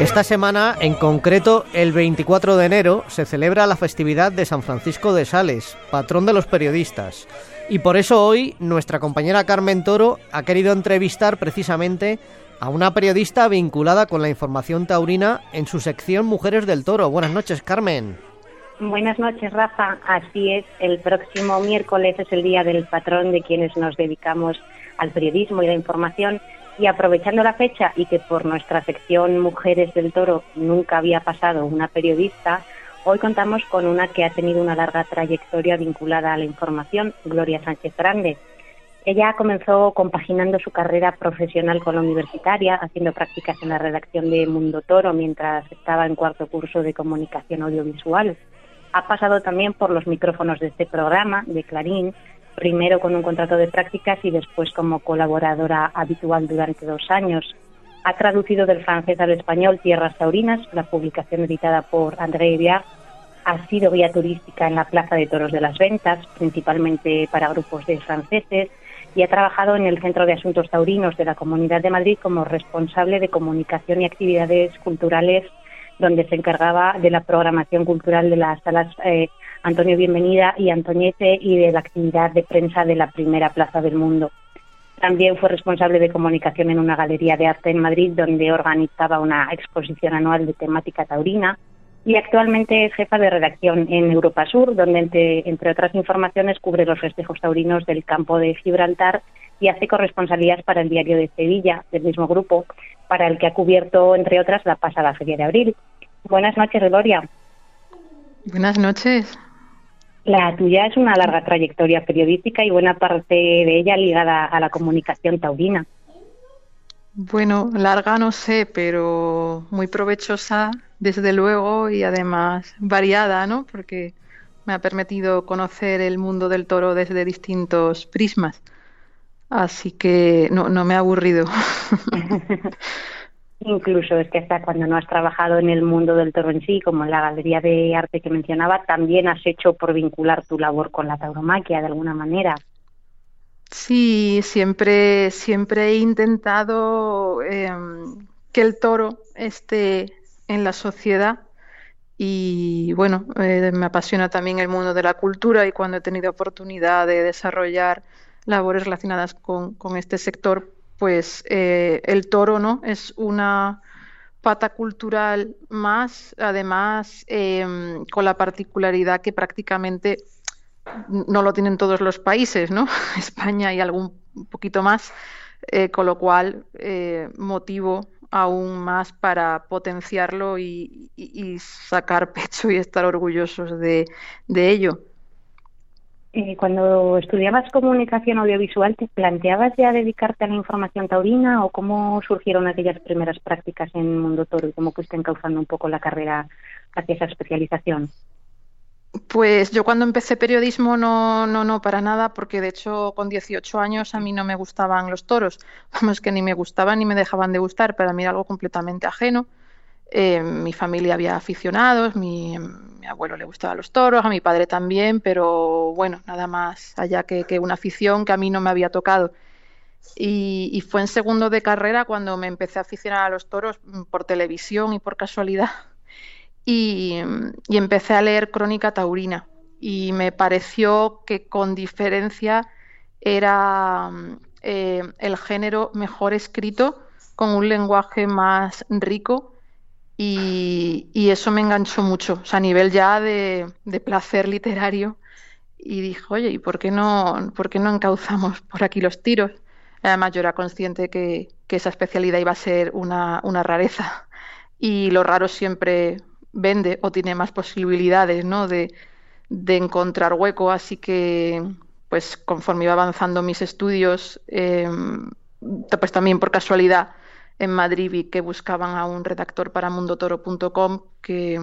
Esta semana, en concreto el 24 de enero, se celebra la festividad de San Francisco de Sales, patrón de los periodistas. Y por eso hoy nuestra compañera Carmen Toro ha querido entrevistar precisamente a una periodista vinculada con la información taurina en su sección Mujeres del Toro. Buenas noches, Carmen. Buenas noches, Rafa. Así es, el próximo miércoles es el día del patrón de quienes nos dedicamos al periodismo y la información y aprovechando la fecha y que por nuestra sección Mujeres del Toro nunca había pasado una periodista, hoy contamos con una que ha tenido una larga trayectoria vinculada a la información, Gloria Sánchez Grande. Ella comenzó compaginando su carrera profesional con la universitaria, haciendo prácticas en la redacción de Mundo Toro mientras estaba en cuarto curso de comunicación audiovisual. Ha pasado también por los micrófonos de este programa, de Clarín, primero con un contrato de prácticas y después como colaboradora habitual durante dos años. Ha traducido del francés al español Tierras Taurinas, la publicación editada por André Viard. Ha sido guía turística en la Plaza de Toros de las Ventas, principalmente para grupos de franceses, y ha trabajado en el Centro de Asuntos Taurinos de la Comunidad de Madrid como responsable de comunicación y actividades culturales, donde se encargaba de la programación cultural de las salas eh, Antonio Bienvenida y Antoñete y de la actividad de prensa de la primera plaza del mundo. También fue responsable de comunicación en una galería de arte en Madrid donde organizaba una exposición anual de temática taurina y actualmente es jefa de redacción en Europa Sur, donde entre, otras informaciones cubre los festejos taurinos del campo de Gibraltar y hace corresponsalías para el diario de Sevilla, del mismo grupo, para el que ha cubierto, entre otras, la pasada Feria de Abril. Buenas noches, Gloria. Buenas noches. La tuya es una larga trayectoria periodística y buena parte de ella ligada a la comunicación taurina. Bueno, larga no sé, pero muy provechosa desde luego y además variada, ¿no? Porque me ha permitido conocer el mundo del toro desde distintos prismas. Así que no, no me ha aburrido. Incluso es que hasta cuando no has trabajado en el mundo del toro en sí, como en la galería de arte que mencionaba, también has hecho por vincular tu labor con la tauromaquia de alguna manera. Sí, siempre, siempre he intentado em, que el toro esté en la sociedad y bueno, eh, me apasiona también el mundo de la cultura y cuando he tenido oportunidad de desarrollar labores relacionadas con, con este sector, pues eh, el toro no es una pata cultural más, además em, con la particularidad que prácticamente no lo tienen todos los países, ¿no? España y algún poquito más, eh, con lo cual eh, motivo aún más para potenciarlo y, sacar pecho y estar orgullosos de ello. Eh, cuando estudiabas comunicación audiovisual, ¿te planteabas ya dedicarte a la información taurina o cómo surgieron aquellas primeras prácticas en Mundo Toro y cómo fuiste encauzando un poco la carrera hacia esa especialización? Pues yo cuando empecé periodismo no, no, no, para nada, porque de hecho con 18 años a mí no me gustaban los toros. Vamos, que ni me gustaban ni me dejaban de gustar, para mí era algo completamente ajeno. Eh, mi familia había aficionados, mi, abuelo le gustaban los toros, a mi padre también, pero bueno, nada más allá que, una afición que a mí no me había tocado. Y, fue en segundo de carrera cuando me empecé a aficionar a los toros mm, por televisión y por casualidad. Y, empecé a leer Crónica Taurina. Y me pareció que con diferencia era mm, eh, el género mejor escrito, con un lenguaje más rico y, eso me enganchó mucho, o sea, a nivel ya de, placer literario. Y dijo, oye, ¿y por qué, no, por qué no encauzamos por aquí los tiros? Además, yo era consciente que, que esa especialidad iba a ser una, una, rareza. Y lo raro siempre vende o tiene más posibilidades ¿no? de, de encontrar hueco. Así que, pues conforme iba avanzando mis estudios, eh, pues también por casualidad en Madrid y que buscaban a un redactor para mundotoro.com que,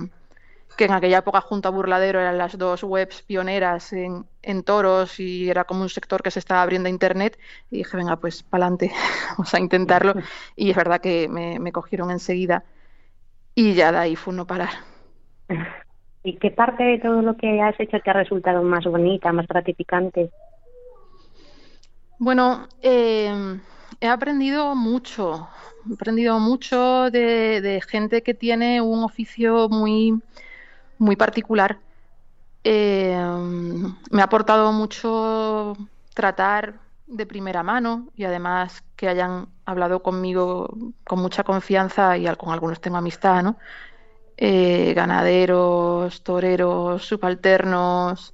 que en aquella época junto a Burladero eran las dos webs pioneras en, en, toros y era como un sector que se estaba abriendo a Internet y dije, venga, pues para adelante, vamos a intentarlo y es verdad que me, me, cogieron enseguida y ya de ahí fue no parar. ¿Y qué parte de todo lo que has hecho te ha resultado más bonita, más gratificante? Bueno, eh, he aprendido mucho, he aprendido mucho de, gente que tiene un oficio muy, muy particular. Eh, me ha aportado mucho tratar de primera mano y además que hayan hablado conmigo con mucha confianza y con algunos tengo amistad, ¿no? Eh, ganaderos, toreros, subalternos,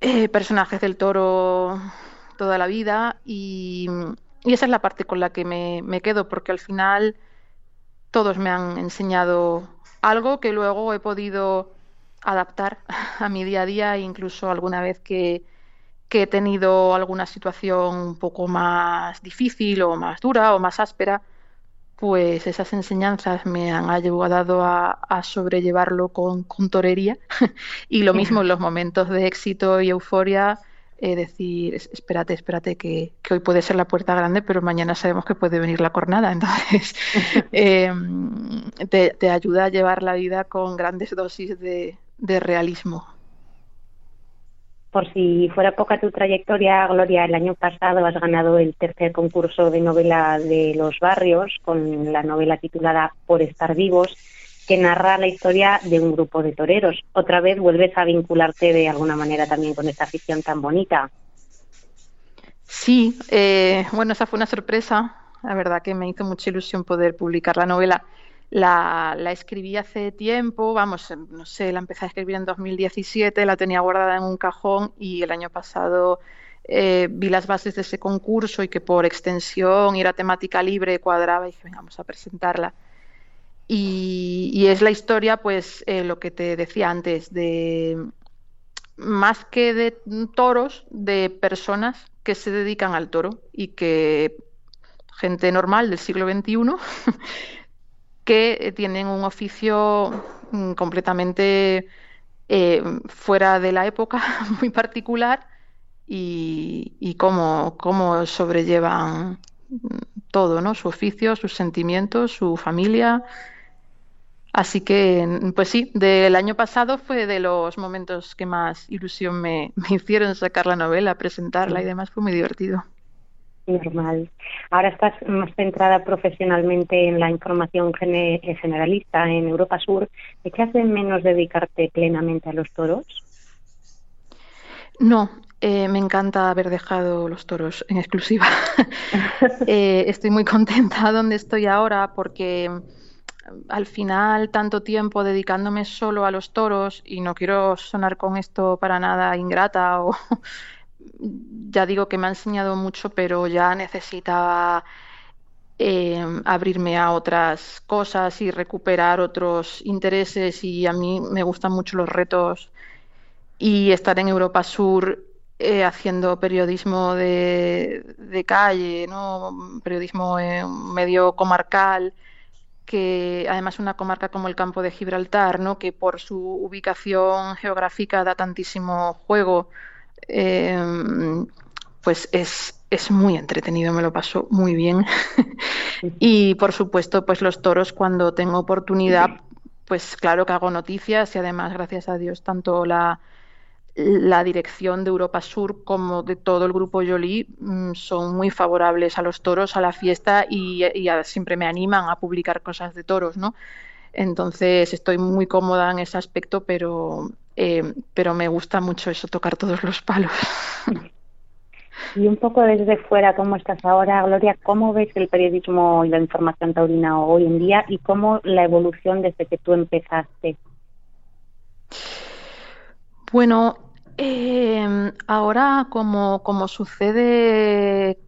eh, personajes del toro toda la vida y, esa es la parte con la que me, me, quedo porque al final todos me han enseñado algo que luego he podido adaptar a mi día a día incluso alguna vez que, que he tenido alguna situación un poco más difícil o más dura o más áspera, pues esas enseñanzas me han ayudado a, sobrellevarlo con, con torería. Y lo mismo en los momentos de éxito y euforia, eh, decir, espérate, espérate, que, hoy puede ser la puerta grande, pero mañana sabemos que puede venir la cornada. Entonces, em, te, ayuda a llevar la vida con grandes dosis de realismo. Por si fuera poca tu trayectoria, Gloria, el año pasado has ganado el tercer concurso de novela de los barrios con la novela titulada Por estar vivos, que narra la historia de un grupo de toreros. Otra vez vuelves a vincularte de alguna manera también con esta afición tan bonita. Sí, eh, bueno, esa fue una sorpresa. La verdad que me hizo mucha ilusión poder publicar la novela. La, escribí hace tiempo, vamos, em, no sé, la empecé a escribir en 2017, la tenía guardada en un cajón y el año pasado eh, vi las bases de ese concurso y que por extensión y era temática libre cuadraba y dije, venga, vamos a presentarla. Y, es la historia, pues, eh, lo que te decía antes, de más que de toros, de personas que se dedican al toro y que gente normal del siglo XXI que tienen un oficio mm, completamente eh, fuera de la época, muy particular, y, cómo, cómo, sobrellevan mm, todo, ¿no? Su oficio, sus sentimientos, su familia. Así que, pues sí, del año pasado fue de los momentos que más ilusión me, me hicieron sacar la novela, presentarla y demás, fue muy divertido normal. Ahora estás más centrada profesionalmente en la información generalista en Europa Sur. ¿Echas de menos dedicarte plenamente a los toros? No, eh, me encanta haber dejado los toros en exclusiva. Eh, estoy muy contenta donde estoy ahora porque al final tanto tiempo dedicándome solo a los toros y no quiero sonar con esto para nada ingrata o ya digo que me ha enseñado mucho, pero ya necesitaba eh, abrirme a otras cosas y recuperar otros intereses y a mí me gustan mucho los retos y estar en Europa Sur eh, haciendo periodismo de, calle, ¿no? periodismo medio comarcal, que además una comarca como el campo de Gibraltar, ¿no? que por su ubicación geográfica da tantísimo juego Em, pues es, es muy entretenido, me lo paso muy bien. y por supuesto, pues los toros cuando tengo oportunidad, pues claro que hago noticias y además, gracias a Dios, tanto la, la dirección de Europa Sur como de todo el grupo Jolie mm, son muy favorables a los toros, a la fiesta y, y siempre me animan a publicar cosas de toros, ¿no? Entonces estoy muy cómoda en ese aspecto, pero eh, pero me gusta mucho eso, tocar todos los palos. Y un poco desde fuera, ¿cómo estás ahora, Gloria? ¿Cómo ves el periodismo y la información taurina hoy en día y cómo la evolución desde que tú empezaste? Bueno, eh, ahora como, como sucede,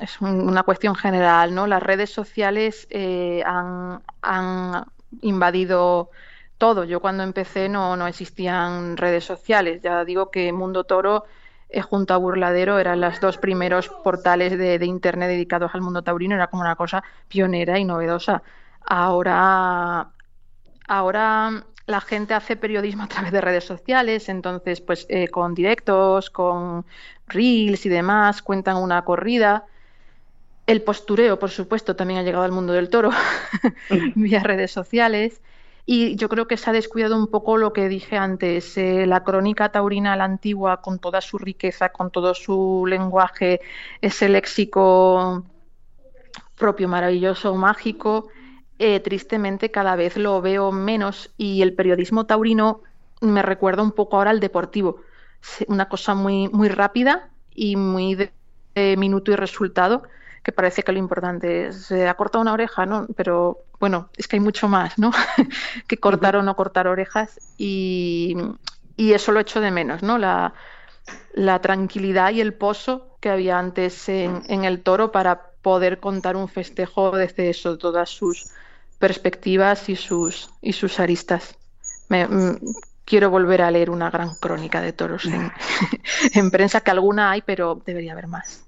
es una cuestión general, ¿no? Las redes sociales eh, han, han invadido todo. Yo cuando empecé no, no existían redes sociales. Ya digo que Mundo Toro eh, junto a Burladero eran los dos primeros portales de, Internet dedicados al mundo taurino. Era como una cosa pionera y novedosa. Ahora, ahora la gente hace periodismo a través de redes sociales, entonces pues eh, con directos, con reels y demás, cuentan una corrida. El postureo, por supuesto, también ha llegado al mundo del toro vía redes sociales. Y yo creo que se ha descuidado un poco lo que dije antes, eh, la crónica taurina, la antigua, con toda su riqueza, con todo su lenguaje, ese léxico propio, maravilloso, mágico, eh, tristemente cada vez lo veo menos y el periodismo taurino me recuerda un poco ahora al deportivo. Una cosa muy, muy rápida y muy de, minuto y resultado, que parece que lo importante es, se ha cortado una oreja, ¿no? Pero bueno, es que hay mucho más, ¿no? que cortar o no cortar orejas y, y eso lo echo de menos, ¿no? La, la tranquilidad y el pozo que había antes en, en, el toro para poder contar un festejo desde eso, todas sus perspectivas y sus, y sus aristas. Me, mm, quiero volver a leer una gran crónica de toros en, en prensa, que alguna hay, pero debería haber más.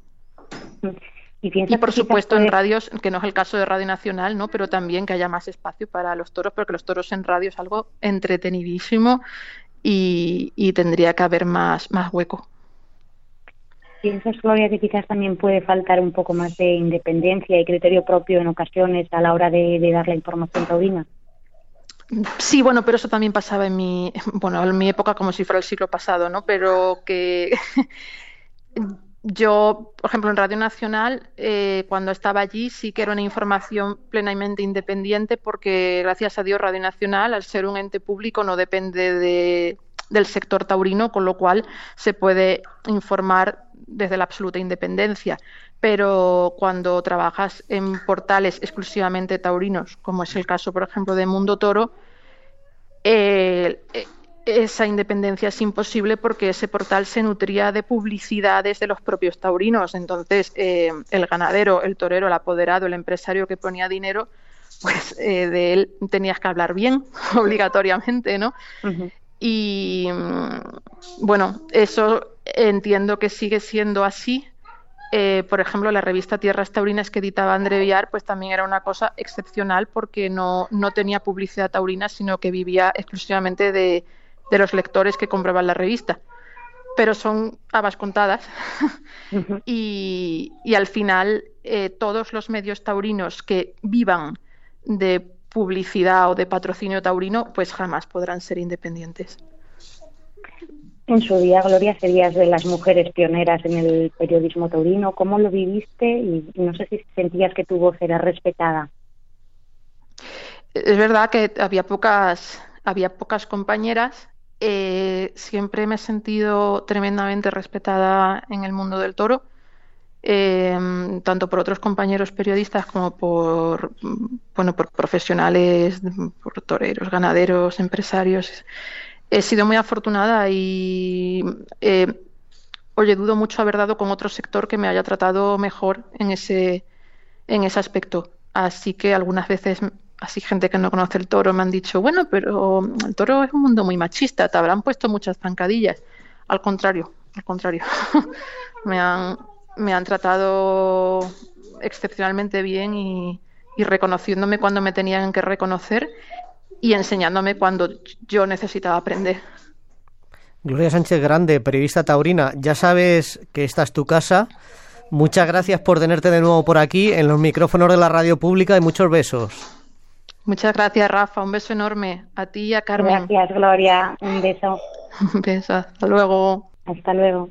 Y, y por supuesto en radios, que no es el caso de Radio Nacional, ¿no? pero también que haya más espacio para los toros, porque los toros en radio es algo entretenidísimo y, y tendría que haber más, más hueco. ¿Piensas, Gloria, que quizás también puede faltar un poco más de independencia y criterio propio en ocasiones a la hora de, dar la información taurina? Sí, bueno, pero eso también pasaba en mi, bueno, en mi época como si fuera el siglo pasado, ¿no? Pero que yo, por ejemplo, en Radio Nacional, eh, cuando estaba allí, sí que era una información plenamente independiente, porque gracias a Dios Radio Nacional, al ser un ente público, no depende de, del sector taurino, con lo cual se puede informar desde la absoluta independencia. Pero cuando trabajas en portales exclusivamente taurinos, como es el caso, por ejemplo, de Mundo Toro, eh, esa independencia es imposible porque ese portal se nutría de publicidades de los propios taurinos. Entonces, eh, el ganadero, el torero, el apoderado, el empresario que ponía dinero, pues eh, de él tenías que hablar bien, obligatoriamente, ¿no? Y bueno, eso entiendo que sigue siendo así. Eh, por ejemplo, la revista Tierras Taurinas que editaba André Villar, pues también era una cosa excepcional porque no, no tenía publicidad taurina, sino que vivía exclusivamente de, de los lectores que compraban la revista. Pero son habas contadas. y, y, al final, eh, todos los medios taurinos que vivan de publicidad o de patrocinio taurino, pues jamás podrán ser independientes. En su día, Gloria, serías de las mujeres pioneras en el periodismo taurino. ¿Cómo lo viviste? Y no sé si sentías que tu voz era respetada. Es verdad que había pocas, había pocas compañeras. Eh, siempre me he sentido tremendamente respetada en el mundo del toro eh, tanto por otros compañeros periodistas como por, bueno, por profesionales, por toreros, ganaderos, empresarios. He sido muy afortunada y, eh, oye, dudo mucho haber dado con otro sector que me haya tratado mejor en ese, en ese aspecto. Así que algunas veces así gente que no conoce el toro me han dicho, bueno, pero el toro es un mundo muy machista, te habrán puesto muchas zancadillas. Al contrario, al contrario. me han me han tratado excepcionalmente bien y, reconociéndome cuando me tenían que reconocer y enseñándome cuando yo necesitaba aprender. Gloria Sánchez Grande, periodista taurina, ya sabes que esta es tu casa. Muchas gracias por tenerte de nuevo por aquí en los micrófonos de la radio pública y muchos besos. Muchas gracias, Rafa. Un beso enorme a ti y a Carmen. Gracias, Gloria. Un beso. Un beso. Hasta luego. Hasta luego.